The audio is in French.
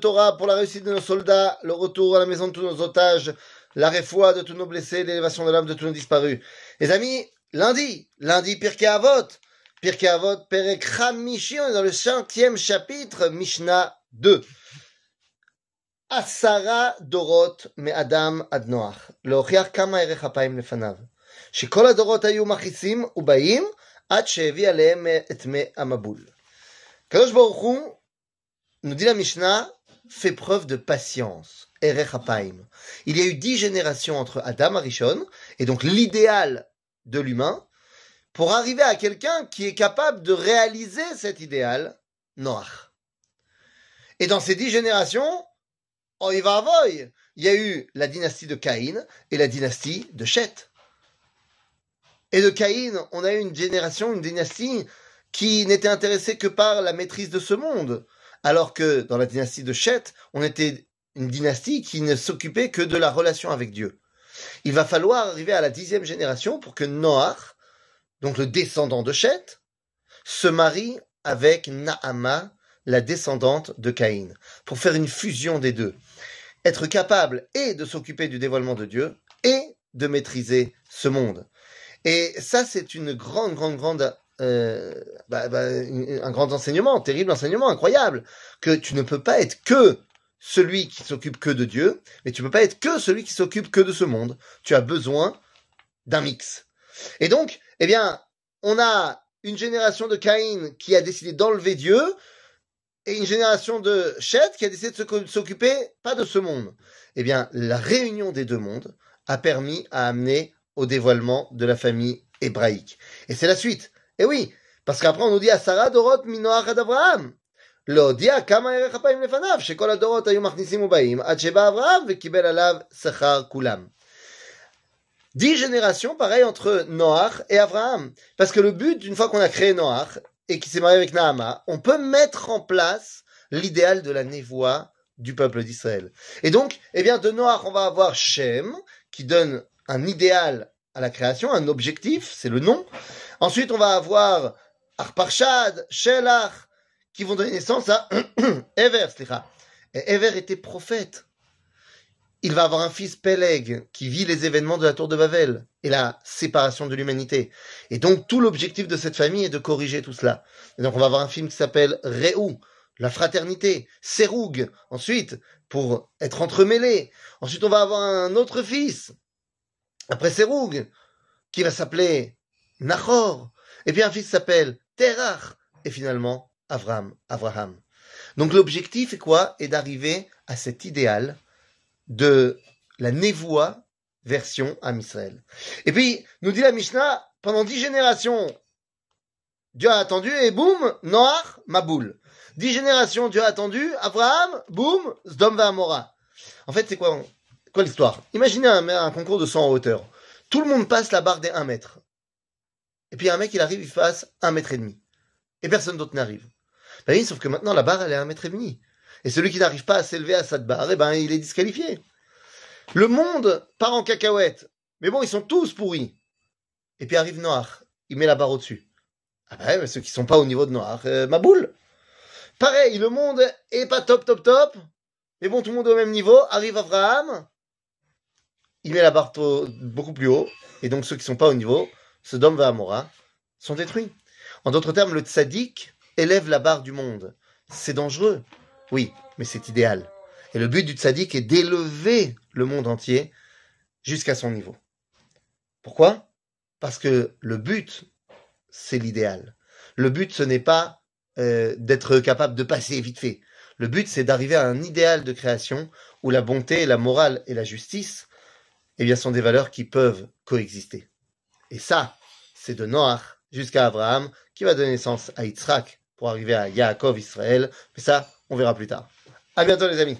Torah pour la réussite de nos soldats, le retour à la maison de tous nos otages, la réfoua de tous nos blessés, l'élévation de l'âme de tous nos disparus. Les amis, lundi, lundi Pirkei Avot, Pirkei Avot, Perek Hamishi, on est dans le cinquième chapitre, Mishnah 2. Asara Dorot me Adam ad Noach, להוכיח כמה ערך אפיים לפניו. שכל הדורות היו מכעיסים ובאים עד שהביא עליהם את מי המבול. הקדוש ברוך הוא, nous dit la Mishnah, fait preuve de patience. Il y a eu dix générations entre Adam Arishon, et donc l'idéal de l'humain, pour arriver à quelqu'un qui est capable de réaliser cet idéal. Et dans ces dix générations, oh, il y a eu la dynastie de Caïn et la dynastie de Shet. Et de Caïn, on a eu une génération, une dynastie qui n'était intéressée que par la maîtrise de ce monde, alors que dans la dynastie de Shet, on était une dynastie qui ne s'occupait que de la relation avec Dieu. Il va falloir arriver à la dixième génération pour que Noach, donc le descendant de Shet, se marie avec Naama, la descendante de Caïn, pour faire une fusion des deux. Être capable et de s'occuper du dévoilement de Dieu et de maîtriser ce monde. Et ça, c'est une grande, grande, grande euh, bah, bah, un grand enseignement, un terrible enseignement, incroyable, que tu ne peux pas être que celui qui s'occupe que de Dieu, mais tu ne peux pas être que celui qui s'occupe que de ce monde. Tu as besoin d'un mix. Et donc, eh bien, on a une génération de Caïn qui a décidé d'enlever Dieu, et une génération de Chet qui a décidé de s'occuper pas de ce monde. Eh bien, la réunion des deux mondes a permis à amener au dévoilement de la famille hébraïque. Et c'est la suite. Et oui, parce qu'après on nous dit Asara Dorot Minoach ad Avraham. להודיע כמה ערך אפיים לפניו, שכל הדורות היו מכניסים ובאים, עד שבא אברהם וקיבל עליו שכר כולם. Dix générations, pareil, entre Noach et Abraham. Parce que le but, une fois qu'on a créé Noach, et qui s'est marié avec Nahama, on peut mettre en place l'idéal de la névoie du peuple d'Israël. Et donc, eh bien, de Noach, on va avoir Shem, qui donne un idéal à la création, un objectif, c'est le nom. Ensuite, on va avoir Arparchad, Shelach, qui vont donner naissance à Ever, Et Ever était prophète. Il va avoir un fils Peleg qui vit les événements de la tour de Babel et la séparation de l'humanité. Et donc tout l'objectif de cette famille est de corriger tout cela. Et donc on va avoir un film qui s'appelle Réou, la fraternité, Seroug, ensuite pour être entremêlé. Ensuite on va avoir un autre fils, après Seroug, qui va s'appeler Nachor. Et puis un fils s'appelle Terach. Et finalement Abraham, Abraham. Donc l'objectif est quoi? Est d'arriver à cet idéal de la névoie version à Israël. Et puis, nous dit la Mishnah, pendant dix générations, Dieu a attendu et boum, Noach, Maboul. Dix générations, Dieu a attendu, Abraham, boum, Zdom Amora. En fait, c'est quoi, quoi l'histoire? Imaginez un, un, concours de 100 en hauteur. Tout le monde passe la barre des 1 mètre. Et puis un mec, il arrive, il fasse 1 mètre et demi. Et personne d'autre n'arrive. Ben oui, sauf que maintenant, la barre, elle est à un mètre et demi. Et celui qui n'arrive pas à s'élever à cette barre, eh ben, il est disqualifié. Le monde part en cacahuète. Mais bon, ils sont tous pourris. Et puis arrive Noir. Il met la barre au-dessus. Ah ben, ceux qui sont pas au niveau de Noir, euh, ma boule. Pareil, le monde est pas top, top, top. Mais bon, tout le monde est au même niveau. Arrive Abraham. Il met la barre beaucoup plus haut. Et donc, ceux qui sont pas au niveau, Sodome va Amora, sont détruits. En d'autres termes, le tzaddik élève la barre du monde. C'est dangereux, oui, mais c'est idéal. Et le but du tzaddik est d'élever le monde entier jusqu'à son niveau. Pourquoi? Parce que le but, c'est l'idéal. Le but, ce n'est pas euh, d'être capable de passer vite fait. Le but, c'est d'arriver à un idéal de création où la bonté, la morale et la justice eh bien, sont des valeurs qui peuvent coexister. Et ça, c'est de Noach jusqu'à Abraham qui va donner naissance à Yitzhak pour arriver à Yaakov Israël. Mais ça, on verra plus tard. À bientôt les amis.